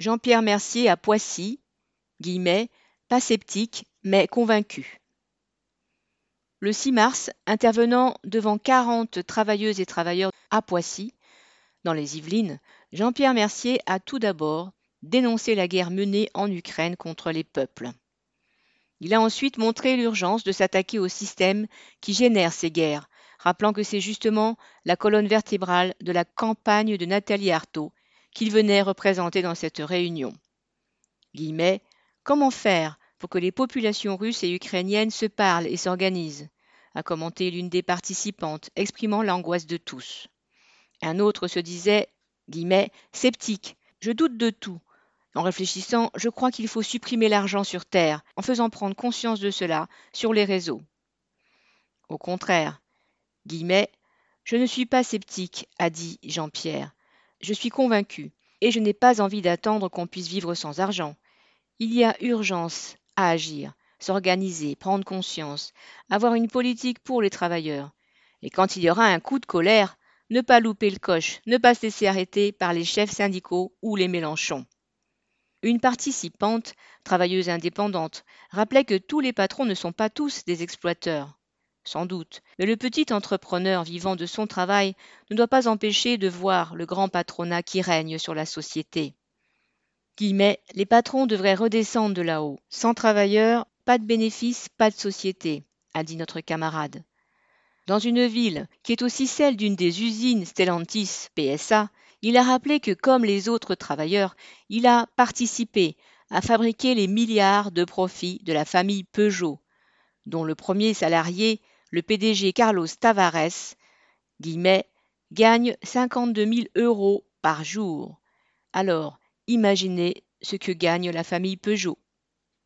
Jean-Pierre Mercier à Poissy, guillemets, pas sceptique, mais convaincu. Le 6 mars, intervenant devant 40 travailleuses et travailleurs à Poissy, dans les Yvelines, Jean-Pierre Mercier a tout d'abord dénoncé la guerre menée en Ukraine contre les peuples. Il a ensuite montré l'urgence de s'attaquer au système qui génère ces guerres, rappelant que c'est justement la colonne vertébrale de la campagne de Nathalie Arthaud qu'il venait représenter dans cette réunion. Guillemets, comment faire pour que les populations russes et ukrainiennes se parlent et s'organisent? a commenté l'une des participantes, exprimant l'angoisse de tous. Un autre se disait, guillemets, sceptique, je doute de tout. En réfléchissant, je crois qu'il faut supprimer l'argent sur Terre, en faisant prendre conscience de cela sur les réseaux. Au contraire, guillemets, je ne suis pas sceptique, a dit Jean-Pierre. Je suis convaincu, et je n'ai pas envie d'attendre qu'on puisse vivre sans argent. Il y a urgence à agir, s'organiser, prendre conscience, avoir une politique pour les travailleurs. Et quand il y aura un coup de colère, ne pas louper le coche, ne pas se laisser arrêter par les chefs syndicaux ou les Mélenchons. Une participante, travailleuse indépendante, rappelait que tous les patrons ne sont pas tous des exploiteurs. Sans doute, mais le petit entrepreneur vivant de son travail ne doit pas empêcher de voir le grand patronat qui règne sur la société. Guillemets, les patrons devraient redescendre de là-haut. Sans travailleurs, pas de bénéfices, pas de société, a dit notre camarade. Dans une ville qui est aussi celle d'une des usines Stellantis PSA, il a rappelé que comme les autres travailleurs, il a participé à fabriquer les milliards de profits de la famille Peugeot, dont le premier salarié, le PDG Carlos Tavares, guillemets, gagne 52 000 euros par jour. Alors, imaginez ce que gagne la famille Peugeot.